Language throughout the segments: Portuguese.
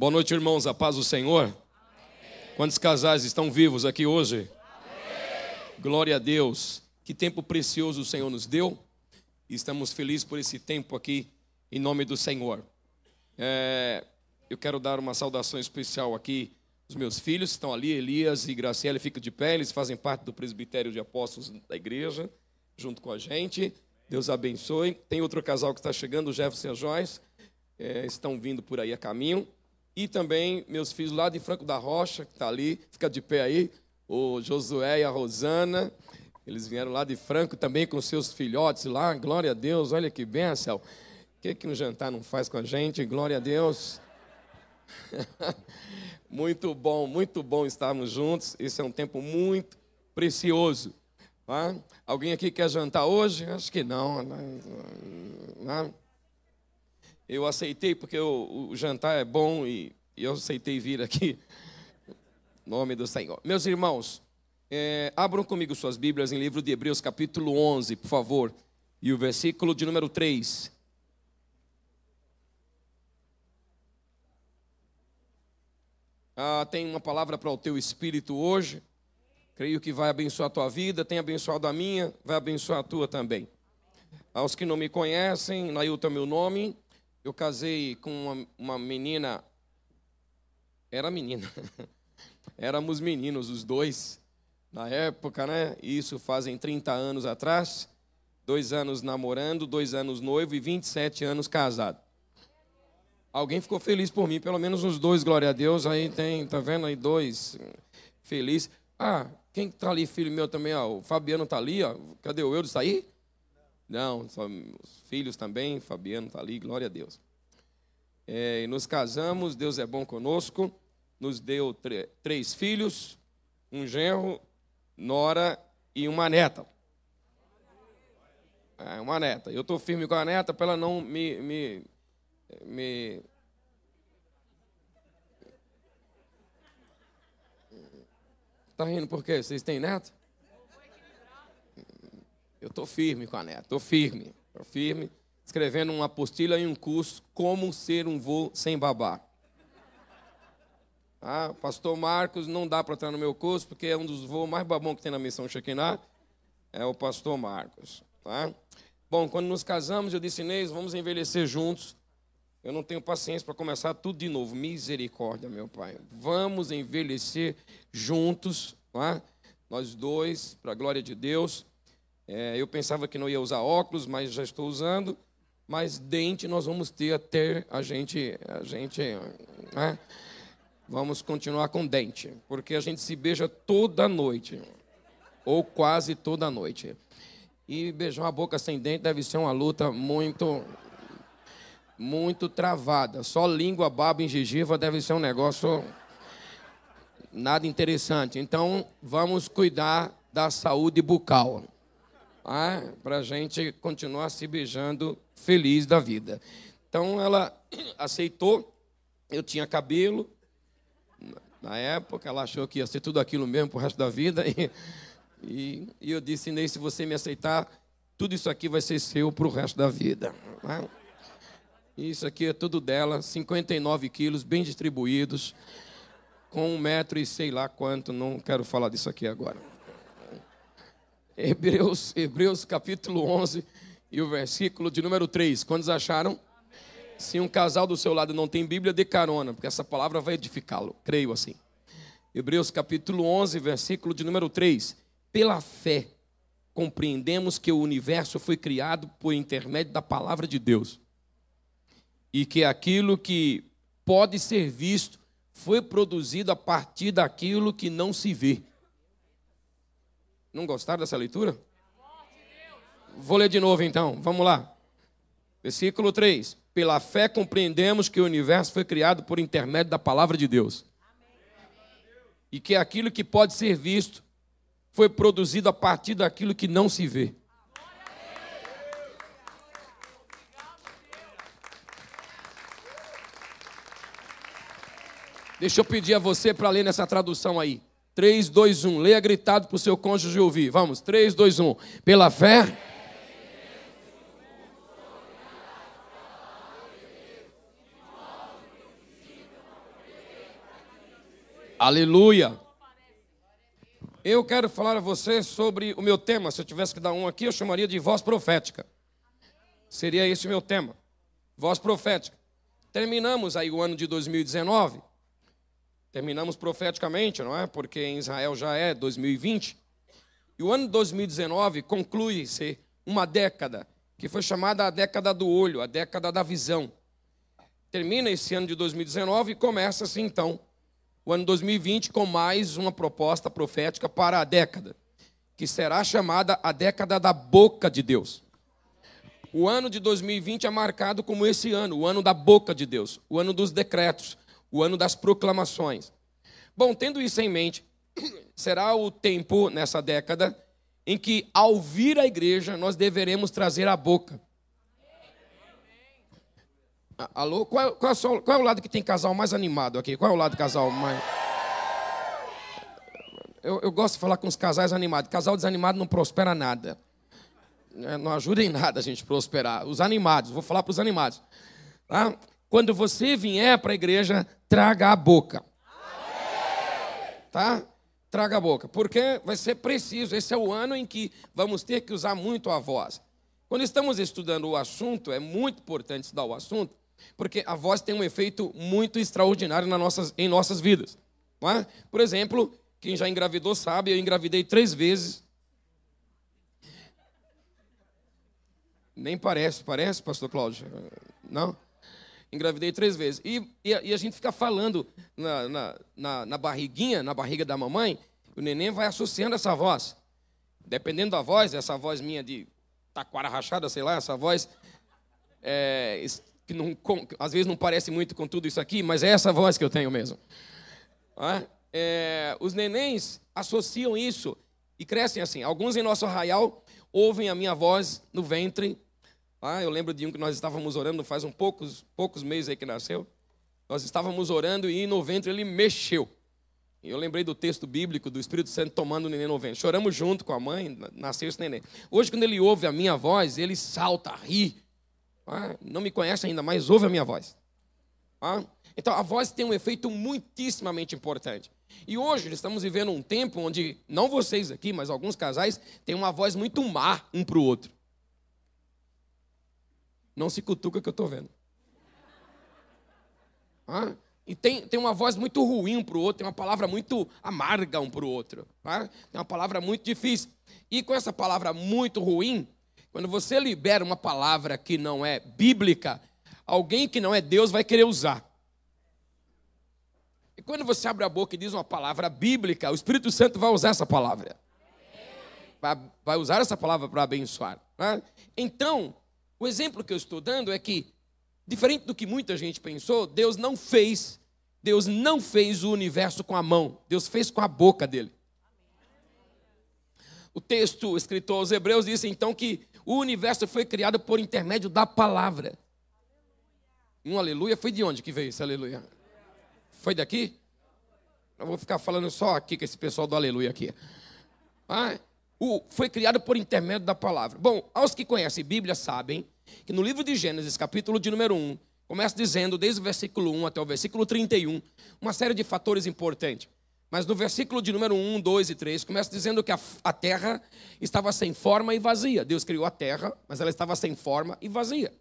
Boa noite, irmãos. A paz do Senhor. Amém. Quantos casais estão vivos aqui hoje? Amém. Glória a Deus. Que tempo precioso o Senhor nos deu. Estamos felizes por esse tempo aqui, em nome do Senhor. É, eu quero dar uma saudação especial aqui aos meus filhos estão ali, Elias e Graciela, ficam de pé, eles fazem parte do presbitério de apóstolos da igreja, junto com a gente. Deus abençoe. Tem outro casal que está chegando, o Jefferson e a Joyce, é, estão vindo por aí a caminho. E também meus filhos lá de Franco da Rocha, que está ali, fica de pé aí, o Josué e a Rosana. Eles vieram lá de Franco também com seus filhotes lá. Glória a Deus, olha que bênção. O que, que um jantar não faz com a gente? Glória a Deus. muito bom, muito bom estarmos juntos. Esse é um tempo muito precioso. Tá? Alguém aqui quer jantar hoje? Acho que não. Né? Eu aceitei porque o, o jantar é bom e, e, eu aceitei vir aqui. nome do Senhor. Meus irmãos, é, abram comigo suas Bíblias em livro de Hebreus, capítulo 11, por favor, e o versículo de número 3. Ah, tem uma palavra para o teu espírito hoje. Creio que vai abençoar a tua vida, tem abençoado a minha, vai abençoar a tua também. Aos que não me conhecem, Nailton é meu nome, eu casei com uma, uma menina. Era menina. Éramos meninos, os dois, na época, né? Isso fazem 30 anos atrás. Dois anos namorando, dois anos noivo e 27 anos casado. Alguém ficou feliz por mim, pelo menos uns dois, glória a Deus. Aí tem, tá vendo aí, dois felizes. Ah, quem está ali, filho meu também? Ó, o Fabiano está ali, ó. Cadê o Eudes? Está aí? Não, os filhos também, Fabiano está ali, glória a Deus. É, nos casamos, Deus é bom conosco, nos deu três filhos, um genro, nora e uma neta. É, uma neta. Eu estou firme com a neta para ela não me, me, me Está rindo por quê? Vocês têm neto? Eu estou firme com a neta, estou firme, estou firme, escrevendo uma apostila e um curso, Como Ser um Vô Sem Babá. Ah, pastor Marcos, não dá para estar no meu curso, porque é um dos voos mais babão que tem na missão Shekinah, é o pastor Marcos. Tá? Bom, quando nos casamos, eu disse, Inês, vamos envelhecer juntos. Eu não tenho paciência para começar tudo de novo. Misericórdia, meu pai. Vamos envelhecer juntos, tá? nós dois, para a glória de Deus. É, eu pensava que não ia usar óculos, mas já estou usando. Mas dente nós vamos ter até a gente, a gente, né? vamos continuar com dente, porque a gente se beija toda noite, ou quase toda noite. E beijar uma boca sem dente deve ser uma luta muito, muito travada. Só língua, baba e gengiva deve ser um negócio nada interessante. Então, vamos cuidar da saúde bucal ah, para a gente continuar se beijando feliz da vida. Então ela aceitou, eu tinha cabelo, na época ela achou que ia ser tudo aquilo mesmo para o resto da vida, e, e, e, eu disse, Ney, se você me aceitar, tudo isso aqui vai ser seu para o resto da vida. Né? Isso aqui é tudo dela, 59 quilos, bem distribuídos, com um metro e sei lá quanto, não quero falar disso aqui agora. Hebreus, Hebreus capítulo 11 e o versículo de número 3. Quantos acharam? Se um casal do seu lado não tem Bíblia, dê carona, porque essa palavra vai edificá-lo. Creio assim. Hebreus capítulo 11, versículo de número 3. Pela fé, compreendemos que o universo foi criado por intermédio da palavra de Deus. E que aquilo que pode ser visto foi produzido a partir daquilo que não se vê. Não gostaram dessa leitura? Vou ler de novo então, vamos lá. Versículo 3: Pela fé compreendemos que o universo foi criado por intermédio da palavra de Deus. E que aquilo que pode ser visto foi produzido a partir daquilo que não se vê. Deixa eu pedir a você para ler nessa tradução aí. 3, 2, 1. Leia gritado para o seu cônjuge ouvir. Vamos, 3, 2, 1. Pela fé. Aleluia. Eu quero falar a você sobre o meu tema. Se eu tivesse que dar um aqui, eu chamaria de voz profética. Seria esse o meu tema. Voz profética. Terminamos aí o ano de 2019. Terminamos profeticamente, não é? Porque em Israel já é 2020. E o ano de 2019 conclui-se uma década que foi chamada a década do olho, a década da visão. Termina esse ano de 2019 e começa-se então o ano 2020 com mais uma proposta profética para a década, que será chamada a década da boca de Deus. O ano de 2020 é marcado como esse ano, o ano da boca de Deus, o ano dos decretos, o ano das proclamações. Bom, tendo isso em mente, será o tempo nessa década em que, ao vir à igreja, nós deveremos trazer a boca. Alô? Qual, qual, é qual, é o lado que tem casal mais animado aqui? Qual é o lado do casal mais. Eu, eu gosto de falar com os casais animados. Casal desanimado não prospera nada. É, não ajuda em nada a gente prosperar. Os animados, vou falar para os animados. Tá? Quando você vier para a igreja, traga a boca. Tá? Traga a boca. Porque vai ser preciso. Esse é o ano em que vamos ter que usar muito a voz. Quando estamos estudando o assunto, é muito importante estudar o assunto, porque a voz tem um efeito muito extraordinário nas nossas, em nossas vidas. É? Por exemplo, quem já engravidou sabe, eu engravidei três vezes. Nem parece, parece, pastor Cláudio? Não? Engravidei três vezes. E, e, e a gente fica falando na, na, na, na barriguinha, na barriga da mamãe, o neném vai associando essa voz. Dependendo da voz, essa voz minha de taquara rachada, sei lá, essa voz é, que não, às vezes não parece muito com tudo isso aqui, mas é essa voz que eu tenho mesmo. É, os nenéns associam isso e crescem assim. Alguns em nosso arraial ouvem a minha voz no ventre. Ah, eu lembro de um que nós estávamos orando faz um poucos, poucos meses aí que nasceu. Nós estávamos orando e no ventre ele mexeu. E eu lembrei do texto bíblico do Espírito Santo tomando o neném no ventre. Choramos junto com a mãe, nasceu esse neném. Hoje, quando ele ouve a minha voz, ele salta, ri, ah, não me conhece ainda, mas ouve a minha voz. Ah, então, a voz tem um efeito muitíssimamente importante. E hoje estamos vivendo um tempo onde, não vocês aqui, mas alguns casais, têm uma voz muito má um para o outro. Não se cutuca que eu estou vendo. Ah, e tem, tem uma voz muito ruim para o outro, tem uma palavra muito amarga um para o outro. Tá? Tem uma palavra muito difícil. E com essa palavra muito ruim, quando você libera uma palavra que não é bíblica, alguém que não é Deus vai querer usar. E quando você abre a boca e diz uma palavra bíblica, o Espírito Santo vai usar essa palavra. Vai, vai usar essa palavra para abençoar. Né? Então, o exemplo que eu estou dando é que, diferente do que muita gente pensou, Deus não fez, Deus não fez o universo com a mão, Deus fez com a boca dele. O texto escrito aos Hebreus diz então que o universo foi criado por intermédio da palavra. Um aleluia foi de onde que veio esse aleluia? Foi daqui? Eu vou ficar falando só aqui com esse pessoal do aleluia aqui. Ah, o, foi criado por intermédio da palavra. Bom, aos que conhecem Bíblia sabem que no livro de Gênesis, capítulo de número 1, começa dizendo, desde o versículo 1 até o versículo 31, uma série de fatores importantes. Mas no versículo de número 1, 2 e 3, começa dizendo que a, a, terra estava sem forma e vazia. Deus criou a terra, mas ela estava sem forma e vazia.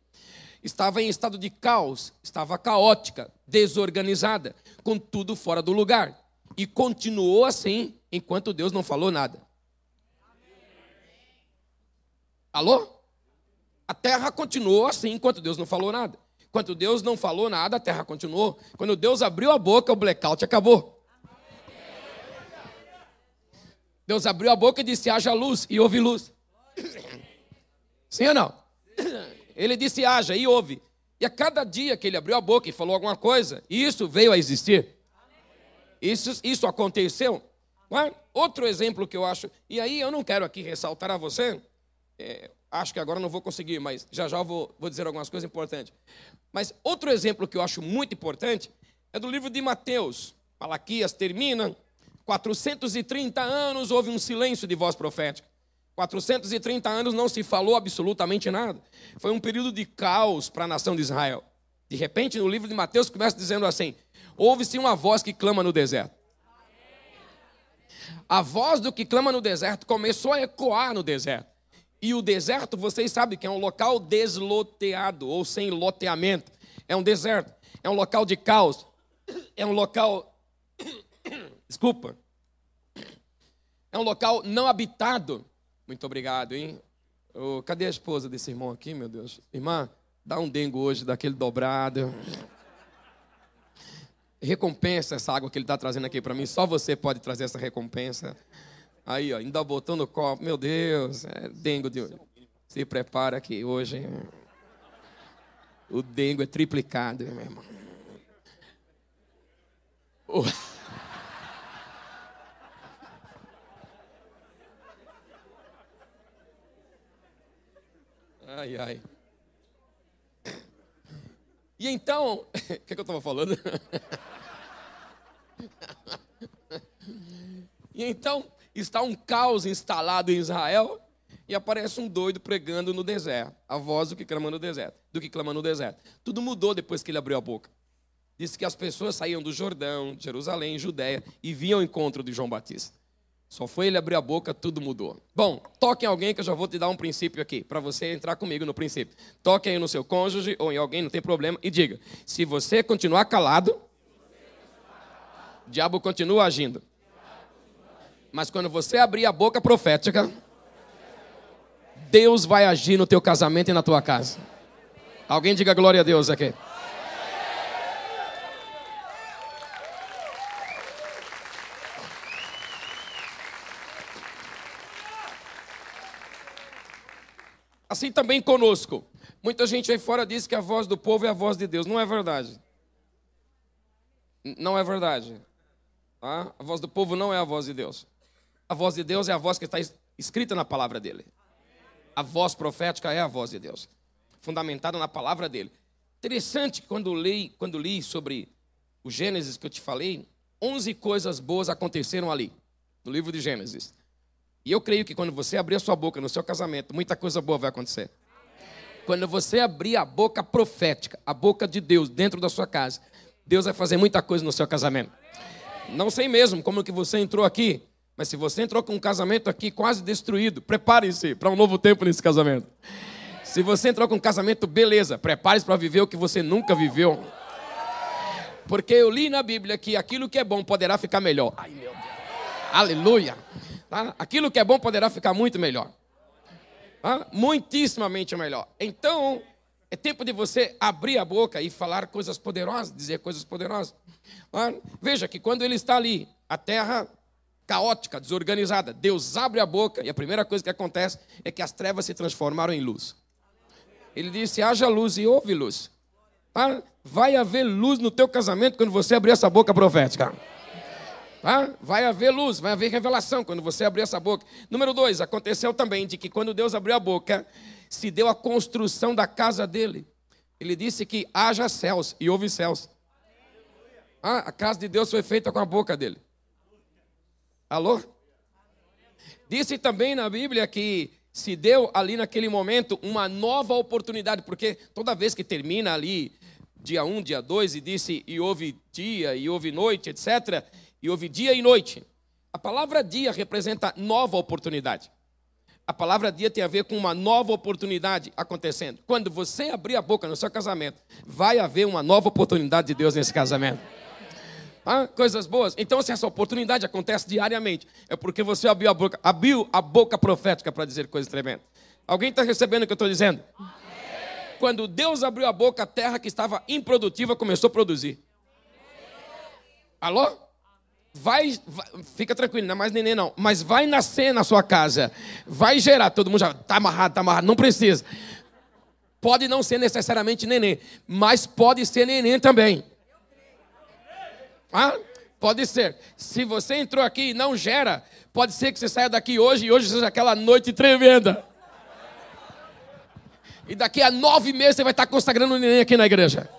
Estava em estado de caos, estava caótica, desorganizada, com tudo fora do lugar. E continuou assim enquanto Deus não falou nada. Alô? A terra continuou assim enquanto Deus não falou nada. Enquanto Deus não falou nada, a terra continuou. Quando Deus abriu a boca, o blackout acabou. Deus abriu a boca e disse: haja luz, e houve luz. Sim ou não? Ele disse: haja, e houve. E a cada dia que ele abriu a boca e falou alguma coisa, isso veio a existir. Isso, isso aconteceu. É? Outro exemplo que eu acho, e aí eu não quero aqui ressaltar a você, é, acho que agora não vou conseguir, mas já já vou, vou dizer algumas coisas importantes. Mas outro exemplo que eu acho muito importante é do livro de Mateus. Malaquias termina, 430 anos houve um silêncio de voz profética. 430 anos não se falou absolutamente nada. Foi um período de caos para a nação de Israel. De repente, no livro de Mateus começa dizendo assim: Ouve-se uma voz que clama no deserto. A voz do que clama no deserto começou a ecoar no deserto. E o deserto, vocês sabem que é um local desloteado ou sem loteamento. É um deserto, é um local de caos, é um local. Desculpa. É um local não habitado. Muito obrigado, hein? Oh, cadê a esposa desse irmão aqui, meu Deus? Irmã, dá um dengo hoje daquele dobrado. Recompensa essa água que ele está trazendo aqui para mim. Só você pode trazer essa recompensa. Aí, ó, ainda botou no copo. Meu Deus, é dengo de hoje. Se prepara aqui hoje. O dengo é triplicado, meu irmão. Ai, ai. E então, o que, é que eu estava falando? e então, está um caos instalado em Israel e aparece um doido pregando no deserto, a voz do que clama no deserto, do que clama no deserto. Tudo mudou depois que ele abriu a boca. Disse que as pessoas saíam do Jordão, Jerusalém, Judéia e vinham ao encontro de João Batista. Só foi ele abrir a boca, tudo mudou. Bom, toque em alguém que eu já vou te dar um princípio aqui, para você entrar comigo no princípio. Toque aí no seu cônjuge ou em alguém, não tem problema, e diga: se você continuar calado, o diabo continua agindo. Mas quando você abrir a boca profética, Deus vai agir no teu casamento e na tua casa. Alguém diga glória a Deus aqui. Assim também conosco. Muita gente aí fora diz que a voz do povo é a voz de Deus. Não é verdade. Não é verdade. Tá? A voz do povo não é a voz de Deus. A voz de Deus é a voz que está escrita na palavra dele. A voz profética é a voz de Deus, fundamentada na palavra dele. Interessante quando li, quando li sobre o Gênesis que eu te falei, 11 coisas boas aconteceram ali, no livro de Gênesis. E eu creio que quando você abrir a sua boca no seu casamento, muita coisa boa vai acontecer. Quando você abrir a boca profética, a boca de Deus dentro da sua casa, Deus vai fazer muita coisa no seu casamento. Não sei mesmo como que você entrou aqui, mas se você entrou com um casamento aqui quase destruído, prepare-se para um novo tempo nesse casamento. Se você entrou com um casamento, beleza, prepare-se para viver o que você nunca viveu. Porque eu li na Bíblia que aquilo que é bom poderá ficar melhor. Ai, meu Deus. Aleluia. Tá? Aquilo que é bom poderá ficar muito melhor. Tá? Muitíssimamente melhor. Então, é tempo de você abrir a boca e falar coisas poderosas, dizer coisas poderosas. Tá? Veja que quando ele está ali, a terra caótica, desorganizada. Deus abre a boca e a primeira coisa que acontece é que as trevas se transformaram em luz. Ele disse: haja luz e houve luz. Tá? Vai haver luz no teu casamento quando você abrir essa boca profética. Tá? Vai haver luz, vai haver revelação quando você abrir essa boca. Número dois, aconteceu também de que quando Deus abriu a boca, se deu a construção da casa dele. Ele disse que haja céus e houve céus. Ah, a casa de Deus foi feita com a boca dele. Alô? Disse também na Bíblia que se deu ali naquele momento uma nova oportunidade, porque toda vez que termina ali, dia 1, um, dia 2, e disse, e houve dia, e houve noite, etc., e houve dia e noite. A palavra dia representa nova oportunidade. A palavra dia tem a ver com uma nova oportunidade acontecendo. Quando você abrir a boca no seu casamento, vai haver uma nova oportunidade de Deus nesse casamento. Ah, coisas boas. Então, se essa oportunidade acontece diariamente, é porque você abriu a boca, abriu a boca profética para dizer coisas tremendas. Alguém está recebendo o que eu estou dizendo? Quando Deus abriu a boca, a terra que estava improdutiva começou a produzir. Alô? Vai, vai, fica tranquilo, não é mais neném não, mas vai nascer na sua casa, vai gerar, todo mundo já está amarrado, está amarrado, não precisa. Pode não ser necessariamente neném, mas pode ser neném também. Ah, pode ser. Se você entrou aqui e não gera, pode ser que você saia daqui hoje e hoje seja aquela noite tremenda. E daqui a nove meses você vai estar consagrando o neném aqui na igreja.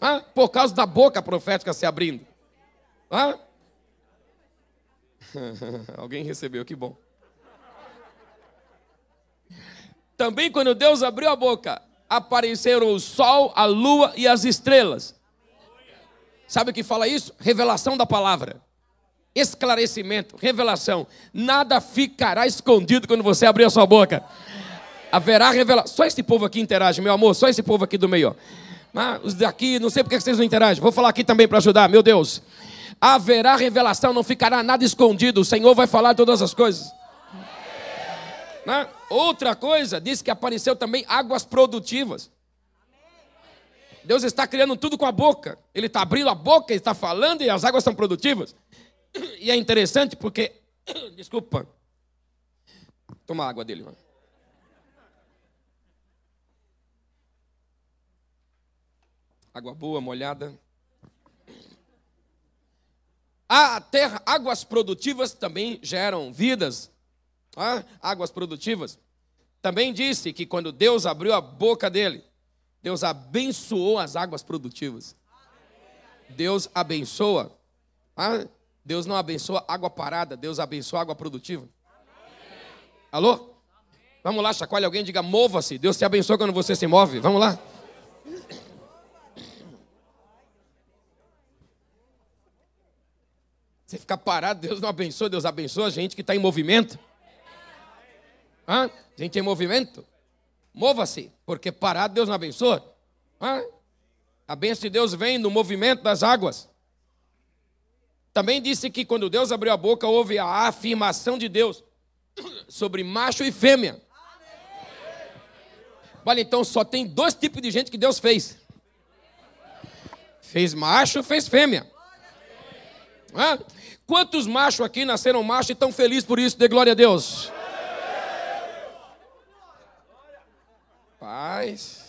Ah, por causa da boca profética se abrindo. Ah? Alguém recebeu, que bom. Também quando Deus abriu a boca, apareceram o sol, a lua e as estrelas. Sabe o que fala isso? Revelação da palavra. esclarecimento, revelação. Nada ficará escondido quando você abrir a sua boca. Haverá revelação. Só esse povo aqui interage, meu amor, só esse povo aqui do meio. Os daqui, não sei por que vocês não interagem. Vou falar aqui também para ajudar, meu Deus. Haverá revelação, não ficará nada escondido. O Senhor vai falar todas as coisas. Né? Outra coisa, diz que apareceu também águas produtivas. Deus está criando tudo com a boca. Ele está abrindo a boca, ele está falando e as águas são produtivas. E é interessante porque. Desculpa. Toma água dele, mano. Água boa, molhada. A terra, águas produtivas também geram vidas. Ah, águas produtivas. Também disse que quando Deus abriu a boca dele, Deus abençoou as águas produtivas. Deus abençoa. Ah, Deus não abençoa água parada, Deus abençoa água produtiva. Alô? Vamos lá, chacoalha alguém, diga mova-se. Deus te abençoa quando você se move. Vamos lá. Você ficar parado, Deus não abençoa, Deus abençoa a gente que está em movimento. Hã? Gente em movimento. Mova-se, porque parado Deus não abençoa. Hã? A bênção de Deus vem no movimento das águas. Também disse que quando Deus abriu a boca, houve a afirmação de Deus sobre macho e fêmea. Olha, então só tem dois tipos de gente que Deus fez: fez macho, fez fêmea. Hã? Quantos machos aqui nasceram macho e estão felizes por isso? Dê glória a Deus. Paz.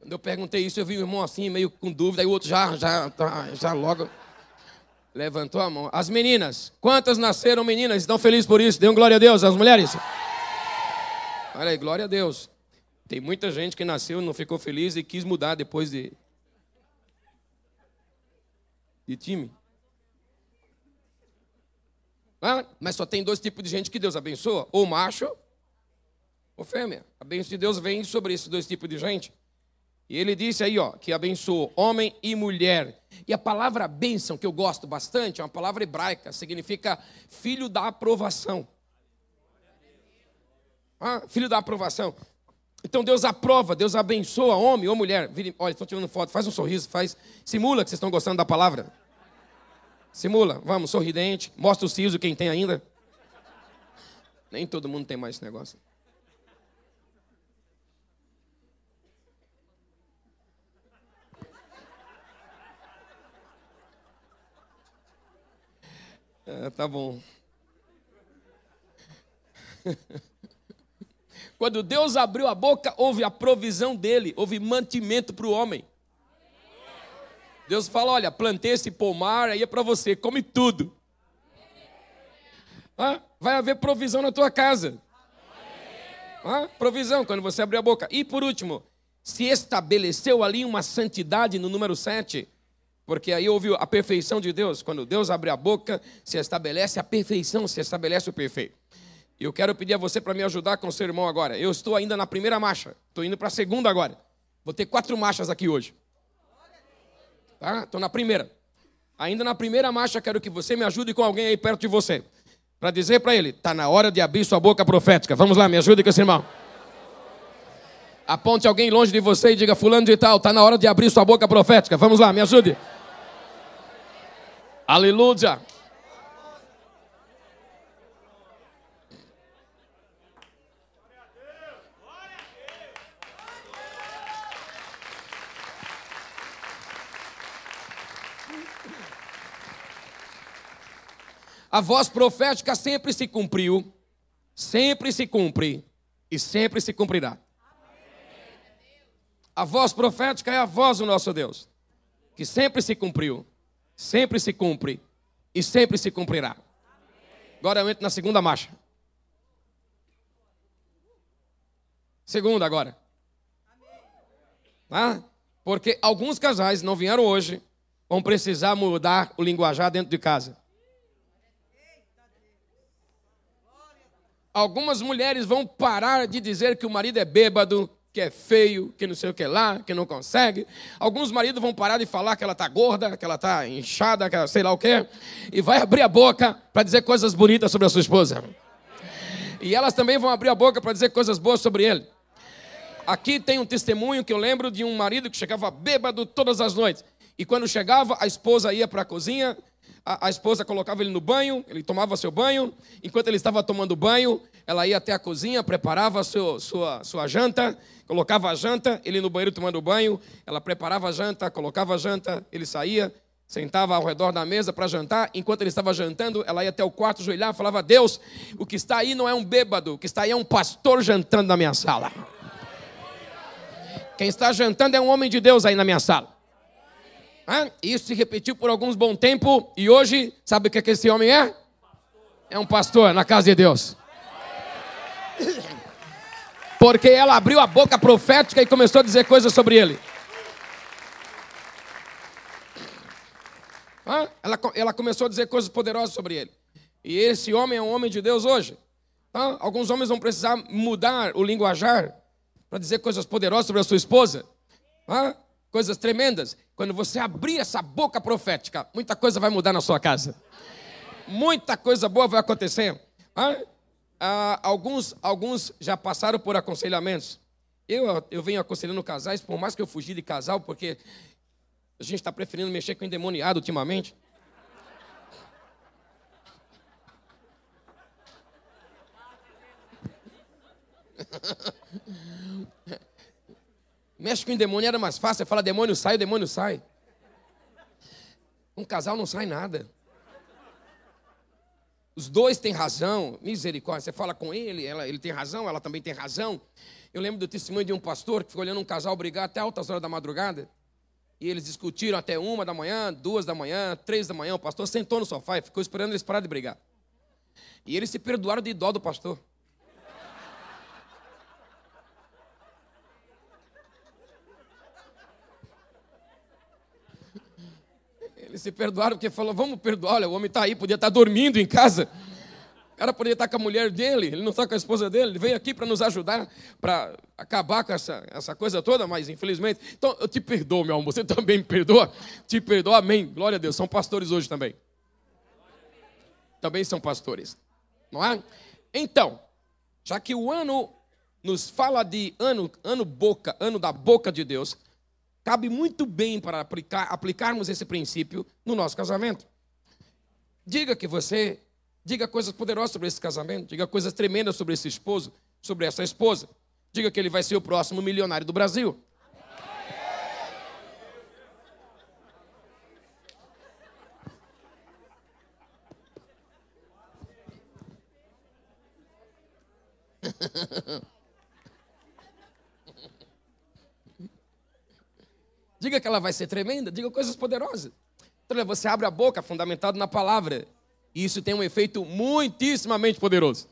Quando eu perguntei isso, eu vi o irmão assim, meio com dúvida, aí o outro já, já, já logo levantou a mão. As meninas, quantas nasceram meninas? Estão felizes por isso? Dêem glória a Deus, as mulheres. Olha aí, glória a Deus. Tem muita gente que nasceu, não ficou feliz e quis mudar depois de, de time. Mas só tem dois tipos de gente que Deus abençoa: ou macho ou fêmea. A bênção de Deus vem sobre esses dois tipos de gente. E ele disse aí, ó, que abençoou homem e mulher. E a palavra bênção, que eu gosto bastante, é uma palavra hebraica, significa filho da aprovação. Ah, filho da aprovação. Então Deus aprova, Deus abençoa homem ou mulher. Olha, estou tirando foto, faz um sorriso, faz. Simula que vocês estão gostando da palavra. Simula, vamos, sorridente. Mostra o siso quem tem ainda. Nem todo mundo tem mais esse negócio. É, tá bom. Quando Deus abriu a boca, houve a provisão dele, houve mantimento para o homem. Deus fala: olha, plantei esse pomar, aí é para você, come tudo. Ah, vai haver provisão na tua casa. Ah, provisão quando você abrir a boca. E por último, se estabeleceu ali uma santidade no número 7 porque aí houve a perfeição de Deus. Quando Deus abre a boca, se estabelece a perfeição, se estabelece o perfeito. E eu quero pedir a você para me ajudar com o seu irmão agora. Eu estou ainda na primeira marcha, estou indo para a segunda agora. Vou ter quatro marchas aqui hoje. Tá? Estou na primeira. Ainda na primeira marcha, quero que você me ajude com alguém aí perto de você. Para dizer para ele, está na hora de abrir sua boca profética. Vamos lá, me ajude com esse irmão. Aponte alguém longe de você e diga, fulano de tal, está na hora de abrir sua boca profética. Vamos lá, me ajude. Aleluia. A voz profética sempre se cumpriu, sempre se cumpre e sempre se cumprirá. A voz profética é a voz do nosso Deus, que sempre se cumpriu sempre se cumpre e sempre se cumprirá. Agora eu entro na segunda marcha. Segunda agora. Ah, porque alguns casais não vieram hoje, vão precisar mudar o linguajar dentro de casa. Algumas mulheres vão parar de dizer que o marido é bêbado, que é feio, que não sei o que lá, que não consegue. Alguns maridos vão parar de falar que ela está gorda, que ela está inchada, que ela sei lá o quê, e vai abrir a boca para dizer coisas bonitas sobre a sua esposa. E elas também vão abrir a boca para dizer coisas boas sobre ele. Aqui tem um testemunho que eu lembro de um marido que chegava bêbado todas as noites. E quando chegava, a esposa ia para a cozinha, a, esposa colocava ele no banho, ele tomava seu banho. Enquanto ele estava tomando banho, ela ia até a cozinha, preparava sua, sua janta, colocava a janta, ele no banheiro tomando banho, ela preparava a janta, colocava a janta, ele saía, sentava ao redor da mesa para jantar. Enquanto ele estava jantando, ela ia até o quarto, joelhar, falava: Deus, o que está aí não é um bêbado, o que está aí é um pastor jantando na minha sala. Quem está jantando é um homem de Deus aí na minha sala. Isso se repetiu por alguns bom tempo e hoje, sabe o que, é que esse homem é? É um pastor na casa de Deus. Porque ela abriu a boca profética e começou a dizer coisas sobre ele. Ela, ela começou a dizer coisas poderosas sobre ele. E esse homem é um homem de Deus hoje. Alguns homens vão precisar mudar o linguajar para dizer coisas poderosas sobre a sua esposa. Coisas tremendas. Quando você abrir essa boca profética, muita coisa vai mudar na sua casa. Muita coisa boa vai acontecer. Ah, alguns, alguns já passaram por aconselhamentos. Eu, eu venho aconselhando casais, por mais que eu fugi de casal, porque a gente está preferindo mexer com endemoniado ultimamente. Mexe com o demônio era mais fácil. Você fala demônio sai, o demônio sai. Um casal não sai nada. Os dois têm razão, misericórdia. Você fala com ele, ela, ele tem razão, ela também tem razão. Eu lembro do testemunho de um pastor que ficou olhando um casal brigar até altas horas da madrugada. E eles discutiram até uma da manhã, duas da manhã, três da manhã. O pastor sentou no sofá e ficou esperando eles parar de brigar. E eles se perdoaram de dó do pastor. Eles se perdoaram porque falou: vamos perdoar. Olha, o homem está aí, podia estar tá dormindo em casa. O cara poderia estar tá com a mulher dele, ele não está com a esposa dele, ele veio aqui para nos ajudar, para acabar com essa, essa coisa toda, mas infelizmente. Então, eu te perdoo, meu amor, você também me perdoa? Te perdoa, amém. Glória a Deus. São pastores hoje também. Também são pastores, não é? Então, já que o ano nos fala de ano, ano boca, ano da boca de Deus, cabe muito bem para aplicar, aplicarmos esse princípio no nosso casamento. Diga que você, diga coisas poderosas sobre esse casamento, diga coisas tremendas sobre esse esposo, sobre essa esposa. Diga que ele vai ser o próximo milionário do Brasil. Diga que ela vai ser tremenda, diga coisas poderosas. Então, você abre a boca, fundamentado na palavra. E isso tem um efeito muitíssimamente poderoso.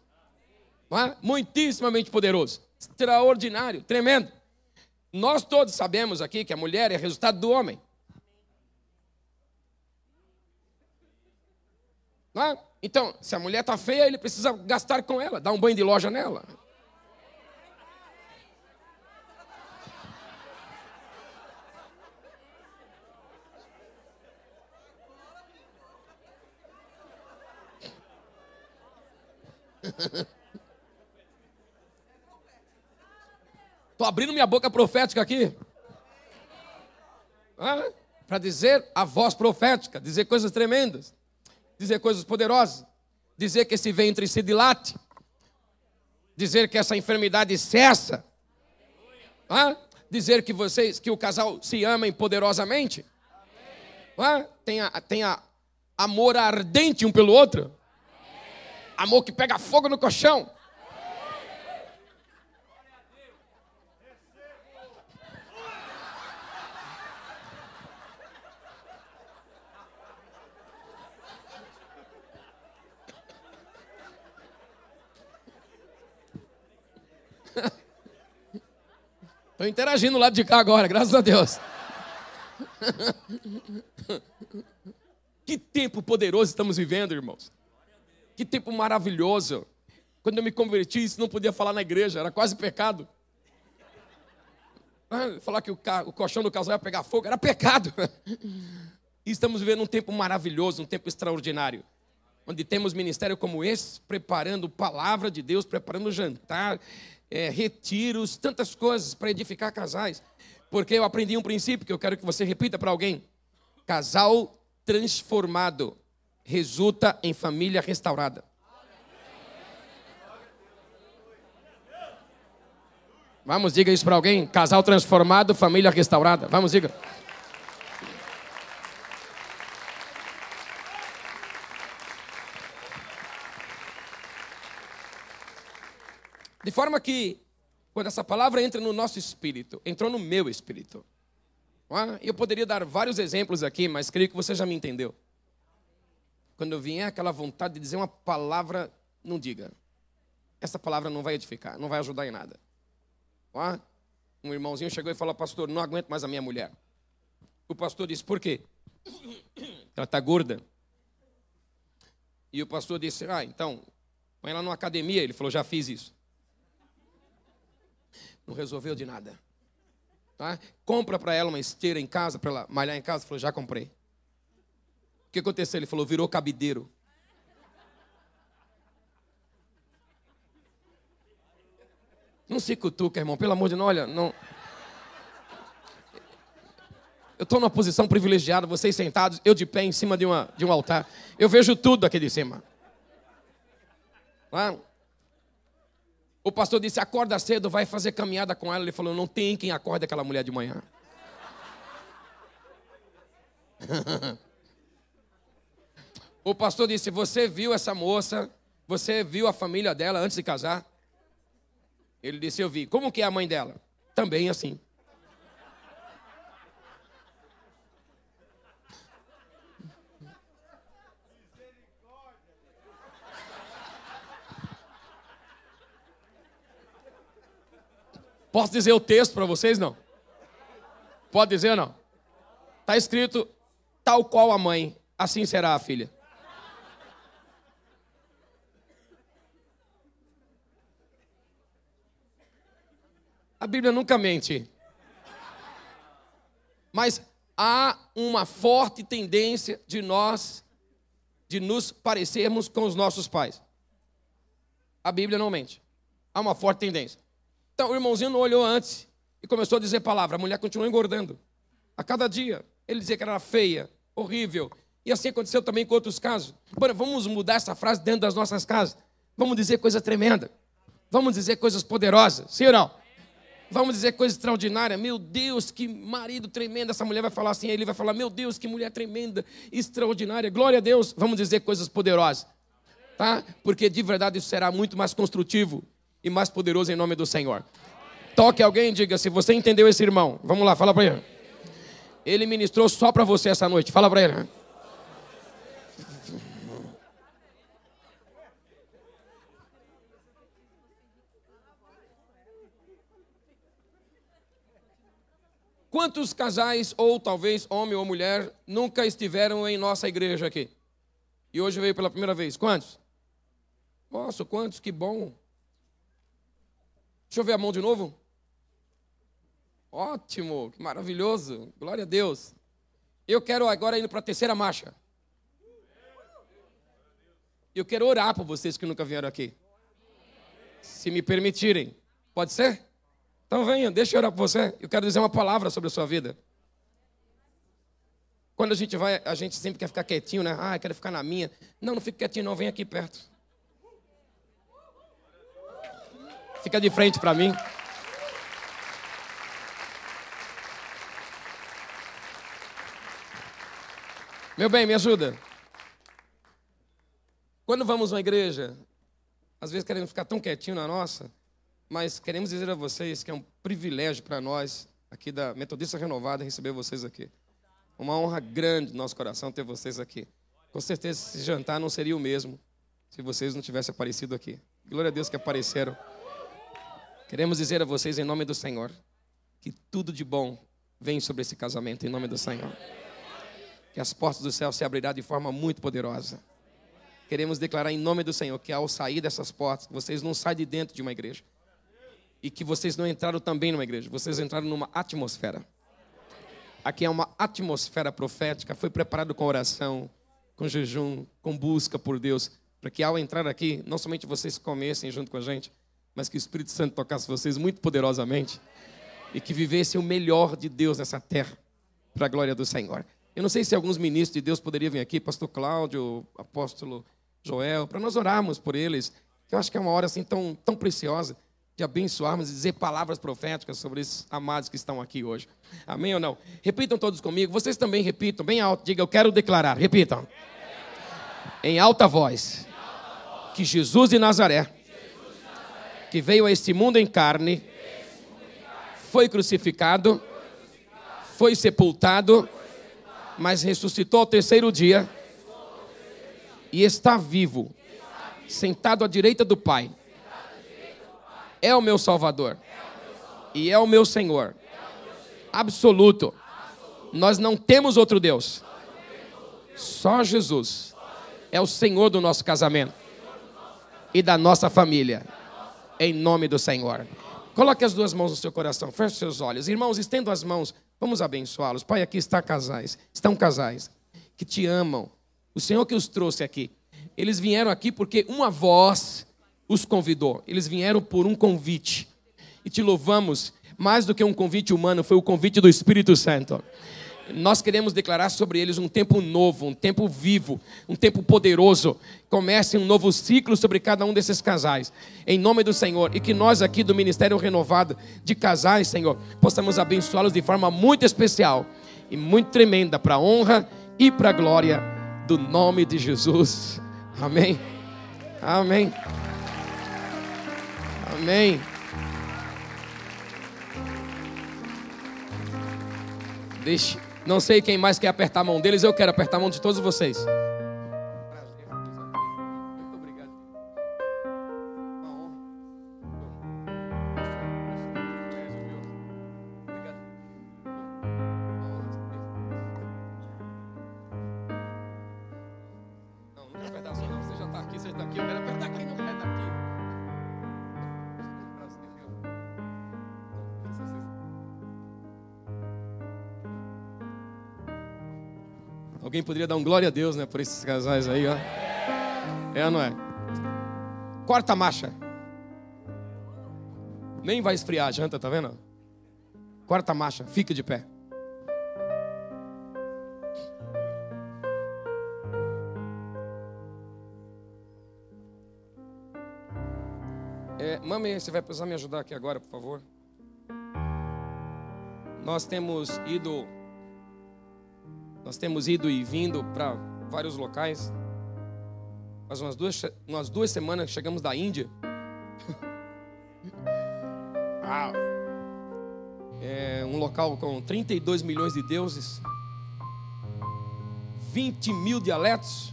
É? Muitíssimamente poderoso. Extraordinário, tremendo. Nós todos sabemos aqui que a mulher é resultado do homem. É? Então, se a mulher está feia, ele precisa gastar com ela, dar um banho de loja nela. Estou abrindo minha boca profética aqui. Para dizer a voz profética, dizer coisas tremendas, dizer coisas poderosas, dizer que esse ventre se dilate, dizer que essa enfermidade cessa, dizer que vocês, que o casal se amem poderosamente, tenha, tenha amor ardente um pelo outro. Amor que pega fogo no colchão. Estou interagindo lá de cá agora, graças a Deus. que tempo poderoso estamos vivendo, irmãos. Que tempo maravilhoso. Quando eu me converti, isso não podia falar na igreja, era quase pecado. Ah, falar que o, colchão do casal ia pegar fogo era pecado. E estamos vivendo um tempo maravilhoso, um tempo extraordinário. Onde temos ministério como esse, preparando palavra de Deus, preparando jantar, é, retiros, tantas coisas para edificar casais. Porque eu aprendi um princípio que eu quero que você repita para alguém: casal transformado resulta em família restaurada. Vamos, diga isso para alguém. Casal transformado, família restaurada. Vamos, diga. De forma que, quando essa palavra entra no nosso espírito, entrou no meu espírito. Eu poderia dar vários exemplos aqui, mas creio que você já me entendeu. Quando vier aquela vontade de dizer uma palavra, não diga. Essa palavra não vai edificar, não vai ajudar em nada. Um irmãozinho chegou e falou, pastor, não aguento mais a minha mulher. O pastor disse, por quê? Ela está gorda. E o pastor disse, ah, então, põe ela numa academia. Ele falou, já fiz isso. Não resolveu de nada. Tá? Compra para ela uma esteira em casa, para ela malhar em casa. Falou, já comprei. Que aconteceu? Ele falou, virou cabideiro. Não se cutuca, irmão. Pelo amor de Deus, olha, não. Eu estou numa posição privilegiada, vocês sentados, eu de pé em cima de, uma, de um altar. Eu vejo tudo aqui de cima. O pastor disse: acorda cedo, vai fazer caminhada com ela. Ele falou: não tem quem acorde aquela mulher de manhã. o pastor disse: Você viu essa moça? Você viu a família dela antes de casar? Ele disse: Eu vi. Como que é a mãe dela? Também assim. Posso dizer o texto para vocês? Não. Pode dizer ou não? Está escrito: tal qual a mãe, assim será a filha. A Bíblia nunca mente. Mas há uma forte tendência de nós de nos parecermos com os nossos pais. A Bíblia não mente. Há uma forte tendência. Então o irmãozinho não olhou antes e começou a dizer palavra. A mulher continuou engordando. A cada dia. Ele dizia que era feia, horrível. E assim aconteceu também com outros casos. Agora, vamos mudar essa frase dentro das nossas casas. Vamos dizer coisa tremenda. Vamos dizer coisas poderosas. Sim ou não? Vamos dizer coisa extraordinária. Meu Deus, que marido tremendo. Essa mulher vai falar assim, ele vai falar: Meu Deus, que mulher tremenda, extraordinária. Glória a Deus. Vamos dizer coisas poderosas. Tá? Porque de verdade isso será muito mais construtivo e mais poderoso em nome do Senhor. Toque alguém e diga se você entendeu esse irmão. Vamos lá, fala para ele. Ele ministrou só para você essa noite. Fala para ele. Quantos casais, ou talvez homem ou mulher, nunca estiveram em nossa igreja aqui? E hoje veio pela primeira vez. Quantos? Nossa, quantos, que bom. Deixa eu ver a mão de novo. Ótimo, que maravilhoso. Glória a Deus. Eu quero agora ir para a terceira marcha. Eu quero orar por vocês que nunca vieram aqui. Se me permitirem. Pode ser? Então venha, deixa eu orar por você. Eu quero dizer uma palavra sobre a sua vida. Quando a gente vai, a gente sempre quer ficar quietinho, né? Ah, eu quero ficar na minha. Não, não fique quietinho, não. Vem aqui perto. Fica de frente para mim. Meu bem, me ajuda. Quando vamos uma igreja, às vezes queremos ficar tão quietinho na nossa, mas queremos dizer a vocês que é um privilégio para nós, aqui da Metodista Renovada, receber vocês aqui. Uma honra grande no nosso coração ter vocês aqui. Com certeza esse jantar não seria o mesmo se vocês não tivessem aparecido aqui. Glória a Deus que apareceram. Queremos dizer a vocês, em nome do Senhor, que tudo de bom vem sobre esse casamento, em nome do Senhor. Que as portas do céu se abrirão de forma muito poderosa. Queremos declarar em nome do Senhor que ao sair dessas portas, vocês não saem de dentro de uma igreja. E que vocês não entraram também numa igreja, vocês entraram numa atmosfera. Aqui é uma atmosfera profética, foi preparado com oração, com jejum, com busca por Deus, para que ao entrar aqui, não somente vocês comessem junto com a gente, mas que o Espírito Santo tocasse vocês muito poderosamente e que vivessem o melhor de Deus nessa terra, para a glória do Senhor. Eu não sei se alguns ministros de Deus poderiam vir aqui, pastor Cláudio, apóstolo Joel, para nós orarmos por eles. Eu acho que é uma hora assim tão, tão preciosa de abençoarmos e dizer palavras proféticas sobre esses amados que estão aqui hoje. Amém ou não? Repitam todos comigo. Vocês também repitam, bem alto. Diga, eu quero declarar. Repitam. Em alta voz. Que Jesus de Nazaré, que veio a este mundo em carne, foi crucificado, foi sepultado, mas ressuscitou ao terceiro dia e está vivo, sentado à direita do Pai é o meu Salvador e é o meu Senhor. Absoluto. Nós não temos outro Deus. Só Jesus é o Senhor do nosso casamento e da nossa família. Em nome do Senhor. Coloque as duas mãos no seu coração, feche seus olhos. Irmãos, estendam as mãos, vamos abençoá-los. Pai, aqui está casais, estão casais que te amam. O Senhor que os trouxe aqui. Eles vieram aqui porque uma voz os convidou. Eles vieram por um convite. E te louvamos, mais do que um convite humano, foi o convite do Espírito Santo. Nós queremos declarar sobre eles um tempo novo, um tempo vivo, um tempo poderoso. Comece um novo ciclo sobre cada um desses casais, em nome do Senhor. E que nós aqui do Ministério Renovado de Casais, Senhor, possamos abençoá-los de forma muito especial e muito tremenda, para a honra e para a glória do nome de Jesus. Amém. Amém. Amém. Deixe. Não sei quem mais quer apertar a mão deles, eu quero apertar a mão de todos vocês. Alguém poderia dar um glória a Deus, né, por esses casais aí, ó. É ou não é? Quarta marcha. Nem vai esfriar a janta, tá vendo? Quarta marcha, fica de pé. É, mami, você vai precisar me ajudar aqui agora, por favor. Nós temos ido nós temos ido e vindo para vários locais. Faz umas duas, umas duas semanas que chegamos da Índia. ah, é um local com 32 milhões de deuses, 20 mil dialetos.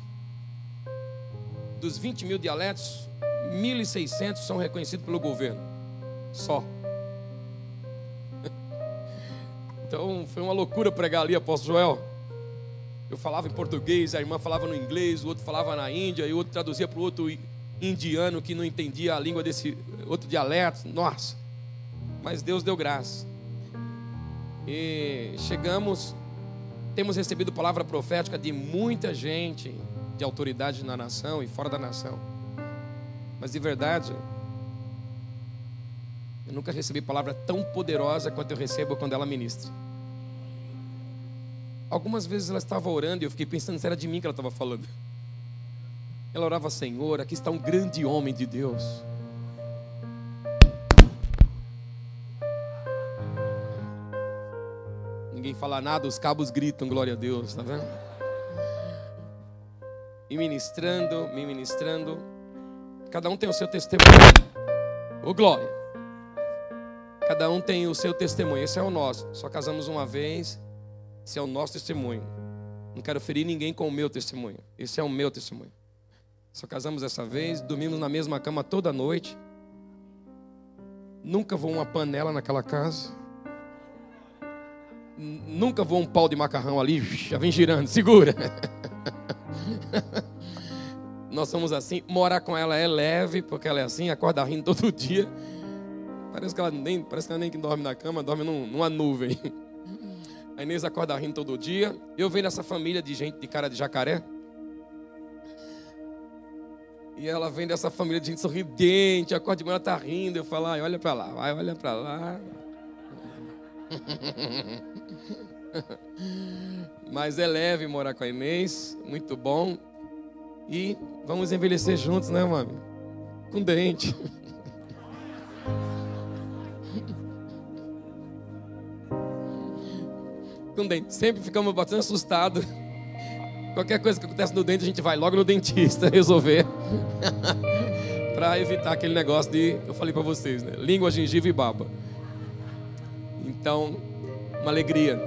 Dos 20 mil dialetos, 1.600 são reconhecidos pelo governo. Só. Então foi uma loucura pregar ali, apóstolo Joel. Eu falava em português, a irmã falava no inglês, o outro falava na Índia, e o outro traduzia para o outro indiano que não entendia a língua desse outro dialeto. Nossa! Mas Deus deu graça. E chegamos, temos recebido palavra profética de muita gente de autoridade na nação e fora da nação. Mas de verdade, eu nunca recebi palavra tão poderosa quanto eu recebo quando ela ministra. Algumas vezes ela estava orando e eu fiquei pensando se era de mim que ela estava falando. Ela orava, Senhor, aqui está um grande homem de Deus. Ninguém fala nada, os cabos gritam, glória a Deus, está vendo? E ministrando, me ministrando. Cada um tem o seu testemunho. Ô glória. Cada um tem o seu testemunho. Esse é o nosso. Só casamos uma vez. Esse é o nosso testemunho. Não quero ferir ninguém com o meu testemunho. Esse é o meu testemunho. Só casamos essa vez, dormimos na mesma cama toda noite. Nunca voou uma panela naquela casa. Nunca voou um pau de macarrão ali, já vem girando, segura. Nós somos assim. Morar com ela é leve, porque ela é assim, acorda rindo todo dia. Parece que ela nem, parece que ela nem dorme na cama, dorme num, numa nuvem. Inês acorda rindo todo dia. Eu venho dessa família de gente de cara de jacaré. E ela vem dessa família de gente sorridente, acorda de manhã, ela tá rindo. Eu falo, ai, olha para lá, vai, olha para lá. Mas é leve morar com a Inês, muito bom. E vamos envelhecer juntos, né, mami? Com dente. Com dente. Sempre ficamos bastante assustados. Qualquer coisa que acontece no dente, a gente vai logo no dentista resolver. para evitar aquele negócio de, eu falei para vocês, né? Língua, gengiva e baba. Então, uma alegria.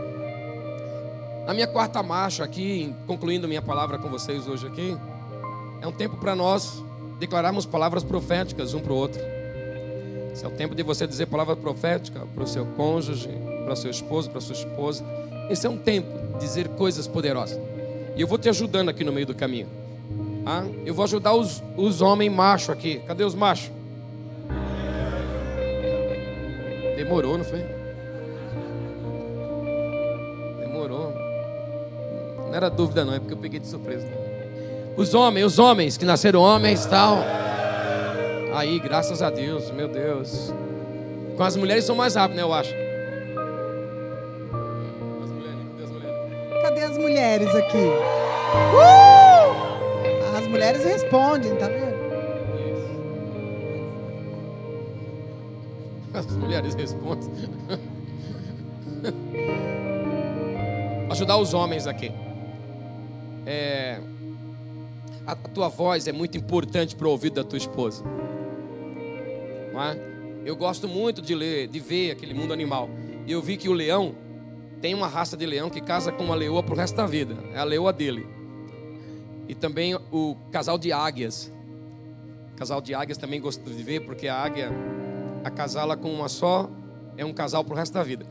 A minha quarta marcha aqui, concluindo minha palavra com vocês hoje aqui, é um tempo para nós declararmos palavras proféticas um para o outro. Esse é o tempo de você dizer palavra profética para o seu cônjuge, para o seu esposo, para a sua esposa. Esse é um tempo de dizer coisas poderosas. E eu vou te ajudando aqui no meio do caminho. Ah, eu vou ajudar os, os homens machos aqui. Cadê os machos? Demorou, não foi? Demorou. Não era dúvida, não, é porque eu peguei de surpresa. Os homens, os homens que nasceram homens tal. Aí, graças a Deus, meu Deus. Com as mulheres são mais rápidos, né? Eu acho. Mulheres aqui? Uh! As mulheres respondem, tá vendo? As mulheres respondem. Ajudar os homens aqui. É, a tua voz é muito importante para o ouvido da tua esposa. Não é? Eu gosto muito de ler, de ver aquele mundo animal. E eu vi que o leão tem uma raça de leão que casa com uma leoa para o resto da vida. É a leoa dele. E também o casal de águias. O casal de águias também gosto de ver, porque a águia, a casá-la com uma só, é um casal para o resto da vida.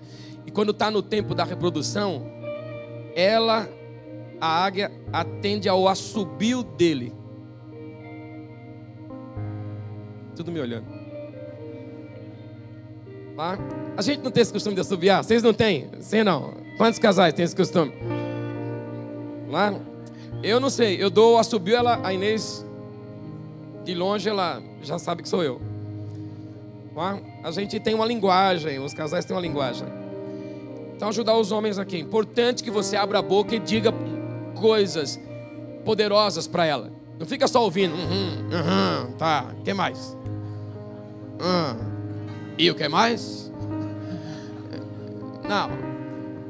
E quando está no tempo da reprodução, ela, a águia, atende ao assobio dele. Tudo me olhando. Tá? A gente não tem esse costume de assobiar? Vocês não têm? Sim, não. Quantos casais têm esse costume? Lá? Eu não sei. Eu dou o assobio, ela, a Inês, de longe, ela já sabe que sou eu. Tá? A gente tem uma linguagem, os casais têm uma linguagem. Então, ajudar os homens aqui. É importante que você abra a boca e diga coisas poderosas para ela. Não fica só ouvindo. Uhum, uhum, tá. Que mais? Uhum. E o que mais? Não.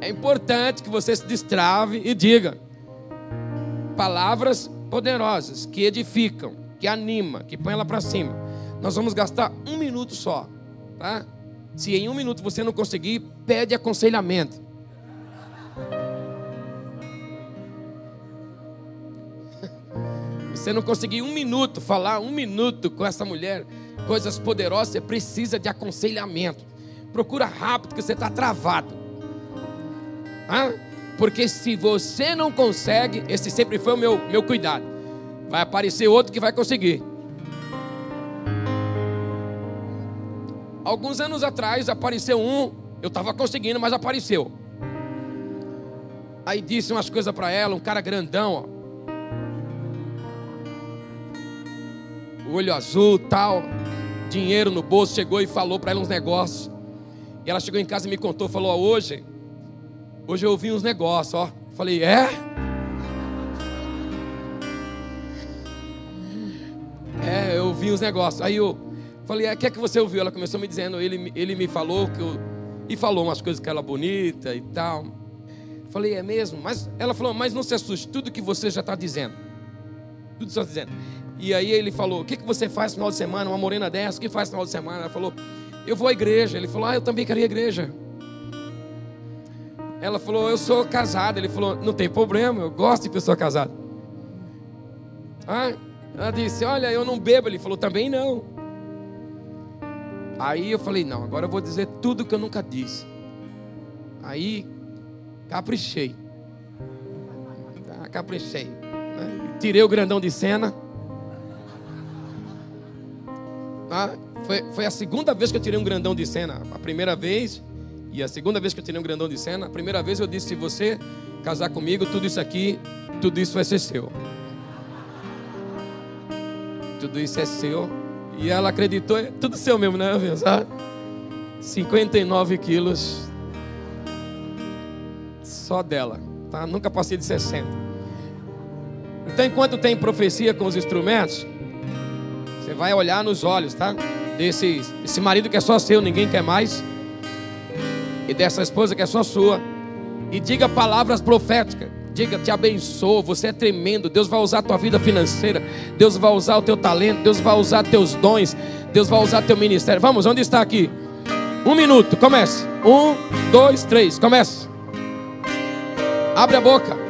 É importante que você se destrave e diga palavras poderosas que edificam, que animam, que põe ela para cima. Nós vamos gastar um minuto só, tá? Se em um minuto você não conseguir, pede aconselhamento. Você não conseguir um minuto falar um minuto com essa mulher, coisas poderosas, você precisa de aconselhamento. Procura rápido que você está travado. Ah? Porque se você não consegue, esse sempre foi o meu, meu cuidado. Vai aparecer outro que vai conseguir. Alguns anos atrás apareceu um, eu estava conseguindo, mas apareceu. Aí disse umas coisas para ela, um cara grandão, ó. Olho azul, tal dinheiro no bolso, chegou e falou para ela uns negócios. E ela chegou em casa e me contou, falou: ó, hoje, hoje eu ouvi uns negócios, ó. Falei, é? É, eu ouvi uns negócios. Aí eu falei, é, o que é que você ouviu? Ela começou me dizendo, ele, ele me falou que eu. E falou umas coisas que ela bonita e tal. Falei, é mesmo? Mas ela falou, mas não se assuste, tudo que você já está dizendo. Tudo que você está dizendo. E aí ele falou: O que, que você faz no final de semana? Uma morena dessa, o que faz no final de semana? Ela falou: Eu vou à igreja. Ele falou: Ah, eu também queria igreja. Ela falou: Eu sou casada. Ele falou: Não tem problema, eu gosto de pessoa casada. Ah, ela disse: Olha, eu não bebo. Ele falou: Também não. Aí eu falei: Não, agora eu vou dizer tudo que eu nunca disse. Aí caprichei. Tá, caprichei. Tirei o grandão de cena. Ah, Foi, foi a segunda vez que eu tirei um grandão de cena. A primeira vez e a segunda vez que eu tirei um grandão de cena. A primeira vez eu disse: se você casar comigo, tudo isso aqui, tudo isso vai ser seu. Tudo isso é seu. E ela acreditou, é tudo seu mesmo, né, sabe? 59 quilos só dela, tá? Nunca passei de 60. Então, enquanto tem profecia com os instrumentos, vai olhar nos olhos, tá? Desse esse marido que é só seu, ninguém quer mais. E dessa esposa que é só sua. E diga palavras proféticas. Diga, te abençoo, você é tremendo. Deus vai usar a tua vida financeira. Deus vai usar o teu talento. Deus vai usar teus dons. Deus vai usar teu ministério. Vamos, onde está aqui? Um minuto, comece. Um, dois, três, comece. Abre a boca.